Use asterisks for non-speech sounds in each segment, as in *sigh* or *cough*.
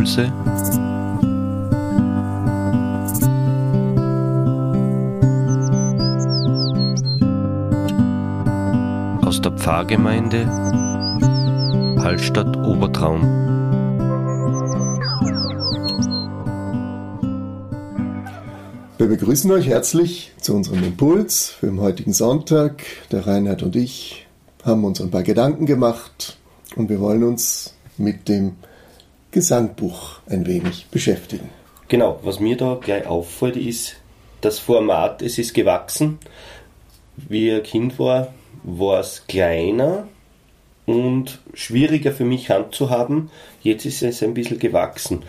Impulse aus der Pfarrgemeinde Hallstatt Obertraum. Wir begrüßen euch herzlich zu unserem Impuls für den heutigen Sonntag. Der Reinhard und ich haben uns ein paar Gedanken gemacht und wir wollen uns mit dem Gesangbuch ein wenig beschäftigen. Genau, was mir da gleich auffällt, ist das Format, es ist gewachsen. Wie ich ein Kind war, war es kleiner und schwieriger für mich handzuhaben. Jetzt ist es ein bisschen gewachsen.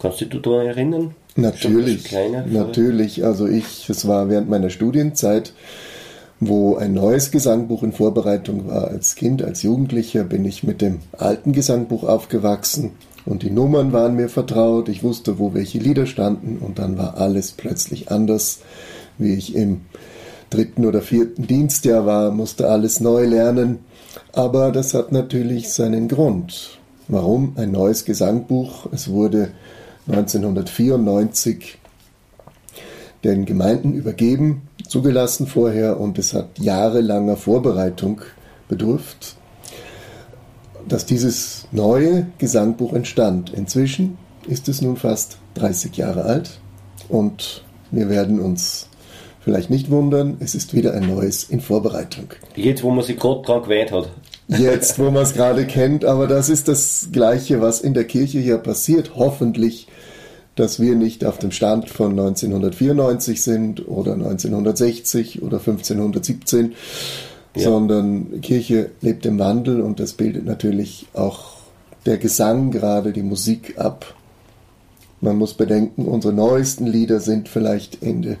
Kannst du dich daran erinnern? Natürlich, kleiner, natürlich. Also ich, es war während meiner Studienzeit, wo ein neues Gesangbuch in Vorbereitung war. Als Kind, als Jugendlicher bin ich mit dem alten Gesangbuch aufgewachsen und die Nummern waren mir vertraut. Ich wusste, wo welche Lieder standen und dann war alles plötzlich anders, wie ich im dritten oder vierten Dienstjahr war, musste alles neu lernen. Aber das hat natürlich seinen Grund. Warum ein neues Gesangbuch? Es wurde 1994 den Gemeinden übergeben, zugelassen vorher und es hat jahrelanger Vorbereitung bedurft, dass dieses neue Gesangbuch entstand. Inzwischen ist es nun fast 30 Jahre alt und wir werden uns vielleicht nicht wundern, es ist wieder ein neues in Vorbereitung. Jetzt, wo man sich gerade dran gewählt hat. Jetzt, wo man es gerade kennt, aber das ist das Gleiche, was in der Kirche hier passiert. Hoffentlich dass wir nicht auf dem Stand von 1994 sind oder 1960 oder 1517, ja. sondern Kirche lebt im Wandel und das bildet natürlich auch der Gesang, gerade die Musik ab. Man muss bedenken, unsere neuesten Lieder sind vielleicht Ende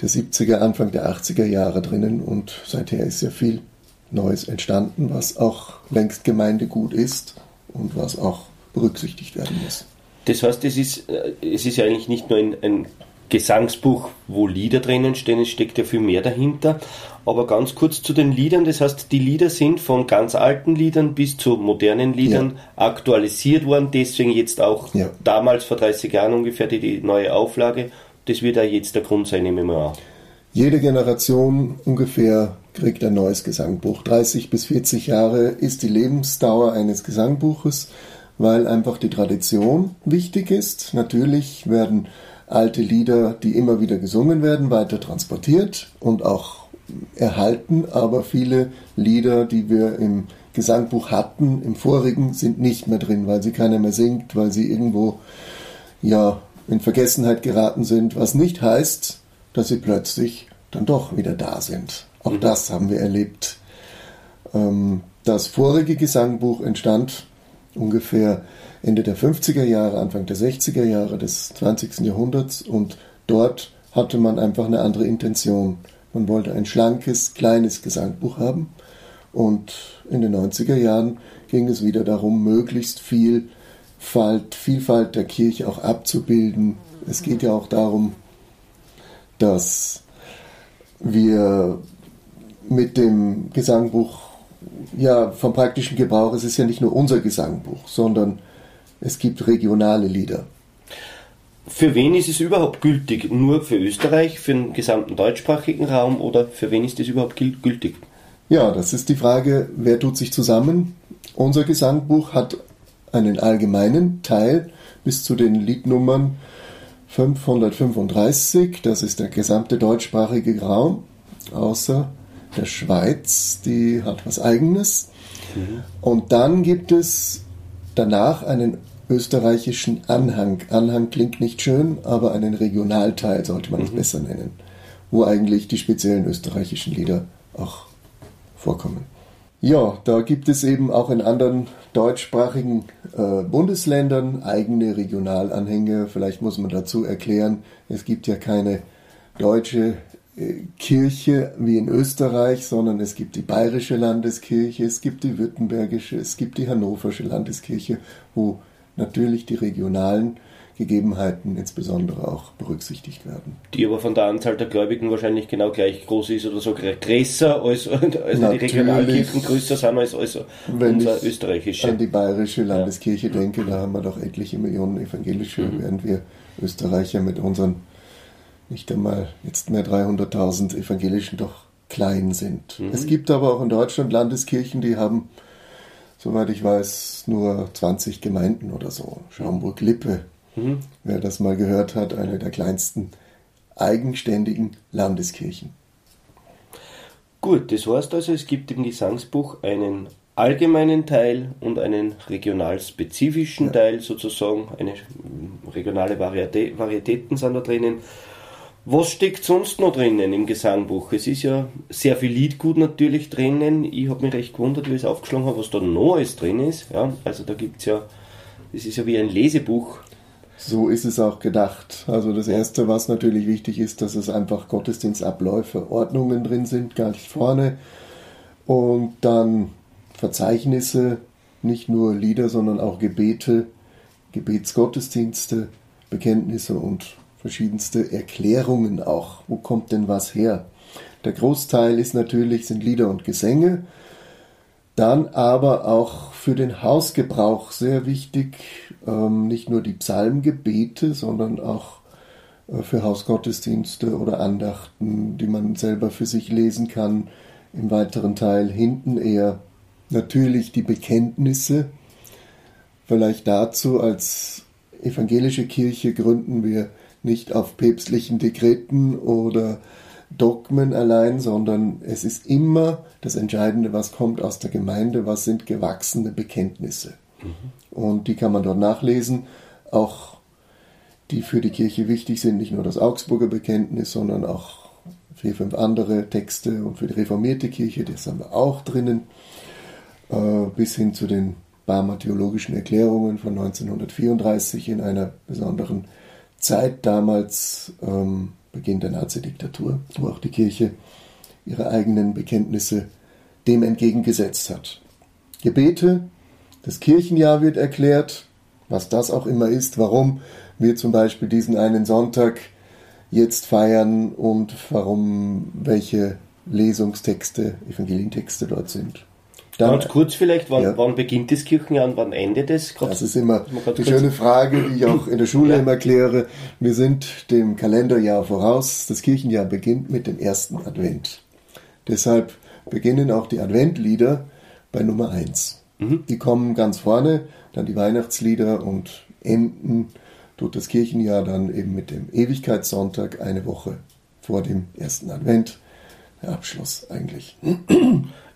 der 70er, Anfang der 80er Jahre drinnen und seither ist ja viel Neues entstanden, was auch längst Gemeindegut ist und was auch berücksichtigt werden muss. Das heißt, es ist, äh, es ist eigentlich nicht nur ein, ein Gesangsbuch, wo Lieder drinnen stehen, es steckt ja viel mehr dahinter. Aber ganz kurz zu den Liedern, das heißt, die Lieder sind von ganz alten Liedern bis zu modernen Liedern ja. aktualisiert worden, deswegen jetzt auch ja. damals vor 30 Jahren ungefähr die, die, neue Auflage. Das wird ja jetzt der Grund sein, nehme ich mal an. Jede Generation ungefähr kriegt ein neues Gesangbuch. 30 bis 40 Jahre ist die Lebensdauer eines Gesangbuches weil einfach die Tradition wichtig ist. Natürlich werden alte Lieder, die immer wieder gesungen werden, weiter transportiert und auch erhalten, aber viele Lieder, die wir im Gesangbuch hatten, im vorigen, sind nicht mehr drin, weil sie keiner mehr singt, weil sie irgendwo ja in Vergessenheit geraten sind, was nicht heißt, dass sie plötzlich dann doch wieder da sind. Auch mhm. das haben wir erlebt. Ähm, das vorige Gesangbuch entstand ungefähr Ende der 50er Jahre, Anfang der 60er Jahre des 20. Jahrhunderts und dort hatte man einfach eine andere Intention. Man wollte ein schlankes, kleines Gesangbuch haben und in den 90er Jahren ging es wieder darum, möglichst viel Falt, Vielfalt der Kirche auch abzubilden. Es geht ja auch darum, dass wir mit dem Gesangbuch ja, vom praktischen Gebrauch, es ist ja nicht nur unser Gesangbuch, sondern es gibt regionale Lieder. Für wen ist es überhaupt gültig? Nur für Österreich, für den gesamten deutschsprachigen Raum oder für wen ist es überhaupt gültig? Ja, das ist die Frage, wer tut sich zusammen? Unser Gesangbuch hat einen allgemeinen Teil bis zu den Liednummern 535, das ist der gesamte deutschsprachige Raum, außer der Schweiz, die hat was Eigenes. Mhm. Und dann gibt es danach einen österreichischen Anhang. Anhang klingt nicht schön, aber einen Regionalteil sollte man es mhm. besser nennen, wo eigentlich die speziellen österreichischen Lieder auch vorkommen. Ja, da gibt es eben auch in anderen deutschsprachigen äh, Bundesländern eigene Regionalanhänge. Vielleicht muss man dazu erklären, es gibt ja keine deutsche Kirche wie in Österreich, sondern es gibt die bayerische Landeskirche, es gibt die württembergische, es gibt die hannoversche Landeskirche, wo natürlich die regionalen Gegebenheiten insbesondere auch berücksichtigt werden. Die aber von der Anzahl der Gläubigen wahrscheinlich genau gleich groß ist oder so größer als *laughs* also die Regionalkirchen größer sind als, als Wenn unser ich österreichische. An die bayerische Landeskirche ja. denke, da haben wir doch etliche Millionen evangelische, mhm. während wir Österreicher mit unseren nicht einmal jetzt mehr 300.000 evangelischen doch klein sind. Mhm. Es gibt aber auch in Deutschland Landeskirchen, die haben, soweit ich weiß, nur 20 Gemeinden oder so. Schaumburg-Lippe Mhm. Wer das mal gehört hat, eine der kleinsten eigenständigen Landeskirchen. Gut, das heißt also, es gibt im Gesangsbuch einen allgemeinen Teil und einen regional-spezifischen ja. Teil sozusagen. Eine regionale Varietät, Varietäten sind da drinnen. Was steckt sonst noch drinnen im Gesangbuch? Es ist ja sehr viel Liedgut natürlich drinnen. Ich habe mich recht gewundert, wie ich es aufgeschlagen habe, was da noch alles drin ist. Ja, also da gibt es ja, das ist ja wie ein Lesebuch so ist es auch gedacht. Also das Erste, was natürlich wichtig ist, dass es einfach Gottesdienstabläufe, Ordnungen drin sind, ganz vorne. Und dann Verzeichnisse, nicht nur Lieder, sondern auch Gebete, Gebetsgottesdienste, Bekenntnisse und verschiedenste Erklärungen auch. Wo kommt denn was her? Der Großteil ist natürlich, sind Lieder und Gesänge. Dann aber auch für den Hausgebrauch sehr wichtig, ähm, nicht nur die Psalmgebete, sondern auch äh, für Hausgottesdienste oder Andachten, die man selber für sich lesen kann. Im weiteren Teil hinten eher natürlich die Bekenntnisse. Vielleicht dazu als evangelische Kirche gründen wir nicht auf päpstlichen Dekreten oder Dogmen allein, sondern es ist immer das Entscheidende, was kommt aus der Gemeinde, was sind gewachsene Bekenntnisse. Mhm. Und die kann man dort nachlesen, auch die für die Kirche wichtig sind, nicht nur das Augsburger Bekenntnis, sondern auch vier, fünf andere Texte und für die reformierte Kirche, das haben wir auch drinnen, äh, bis hin zu den Barmer theologischen Erklärungen von 1934 in einer besonderen Zeit damals. Ähm, Beginn der Nazi-Diktatur, wo auch die Kirche ihre eigenen Bekenntnisse dem entgegengesetzt hat. Gebete, das Kirchenjahr wird erklärt, was das auch immer ist, warum wir zum Beispiel diesen einen Sonntag jetzt feiern und warum welche Lesungstexte, Evangelientexte dort sind. Dann, Ganz kurz vielleicht, wann, ja. wann, beginnt das Kirchenjahr und wann endet es? Das ist immer die schöne Frage, die ich auch in der Schule ja. immer kläre. Wir sind dem Kalenderjahr voraus. Das Kirchenjahr beginnt mit dem ersten Advent. Deshalb beginnen auch die Adventlieder bei Nummer 1. Mhm. Die kommen ganz vorne, dann die Weihnachtslieder und enden tut das Kirchenjahr dann eben mit dem Ewigkeitssonntag eine Woche vor dem ersten Advent. Der Abschluss eigentlich.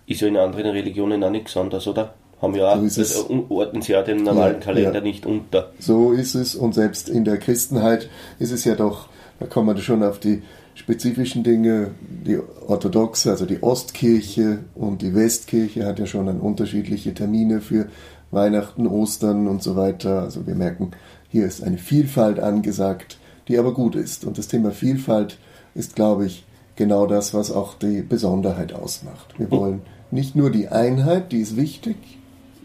Ist ja in anderen Religionen auch nichts anderes, oder? Haben ja auch, so das ordnen sie ja den normalen ja, Kalender ja. nicht unter. So ist es und selbst in der Christenheit ist es ja doch, da kommen wir schon auf die spezifischen Dinge, die orthodoxe, also die Ostkirche und die Westkirche hat ja schon dann unterschiedliche Termine für Weihnachten, Ostern und so weiter. Also wir merken, hier ist eine Vielfalt angesagt, die aber gut ist. Und das Thema Vielfalt ist, glaube ich, genau das, was auch die Besonderheit ausmacht. Wir wollen nicht nur die Einheit, die ist wichtig,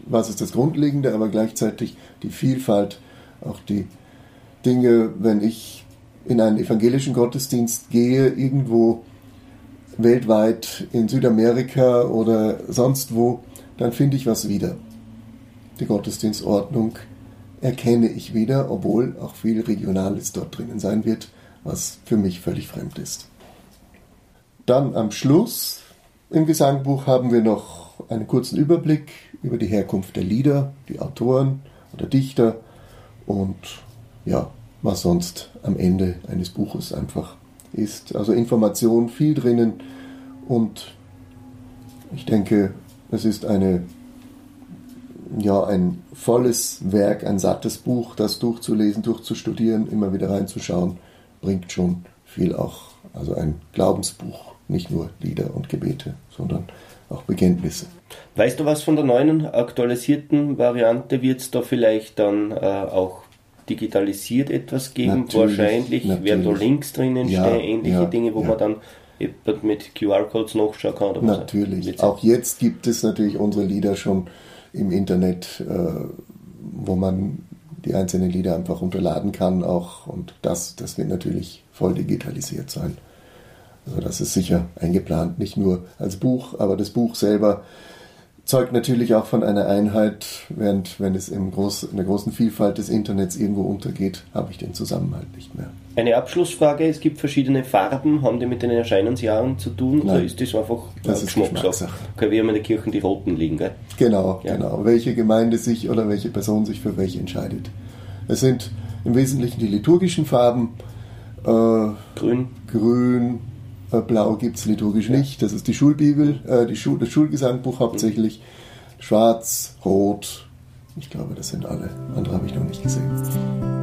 was ist das Grundlegende, aber gleichzeitig die Vielfalt, auch die Dinge, wenn ich in einen evangelischen Gottesdienst gehe, irgendwo weltweit in Südamerika oder sonst wo, dann finde ich was wieder. Die Gottesdienstordnung erkenne ich wieder, obwohl auch viel Regionales dort drinnen sein wird, was für mich völlig fremd ist. Dann am Schluss im Gesangbuch haben wir noch einen kurzen Überblick über die Herkunft der Lieder, die Autoren oder Dichter und ja, was sonst am Ende eines Buches einfach ist. Also Information viel drinnen und ich denke, es ist eine ja ein volles Werk, ein sattes Buch, das durchzulesen, durchzustudieren, immer wieder reinzuschauen, bringt schon viel auch. Also ein Glaubensbuch nicht nur Lieder und Gebete, sondern auch Bekenntnisse. Weißt du was von der neuen aktualisierten Variante? Wird es da vielleicht dann äh, auch digitalisiert etwas geben? Natürlich, Wahrscheinlich natürlich. werden da Links drinnen ja, stehen, ähnliche ja, Dinge, wo ja. man dann mit QR-Codes nachschauen kann. Oder natürlich. Auch jetzt gibt es natürlich unsere Lieder schon im Internet, äh, wo man die einzelnen Lieder einfach runterladen kann auch und das, das wird natürlich voll digitalisiert sein. Also das ist sicher eingeplant, nicht nur als Buch, aber das Buch selber zeugt natürlich auch von einer Einheit, während wenn es im Groß, in der großen Vielfalt des Internets irgendwo untergeht, habe ich den Zusammenhalt nicht mehr. Eine Abschlussfrage, es gibt verschiedene Farben, haben die mit den Erscheinungsjahren zu tun Nein. oder ist das einfach Das ist Geschmackssache. Okay, wir haben in der Kirche die roten liegen, gell? Genau, Ja. genau. Welche Gemeinde sich oder welche Person sich für welche entscheidet. Es sind im Wesentlichen die liturgischen Farben. Äh, Grün. Grün, Blau gibt es liturgisch nicht. Das ist die Schulbibel, äh, die Schul das Schulgesangbuch hauptsächlich. Schwarz, Rot. Ich glaube, das sind alle. Andere habe ich noch nicht gesehen.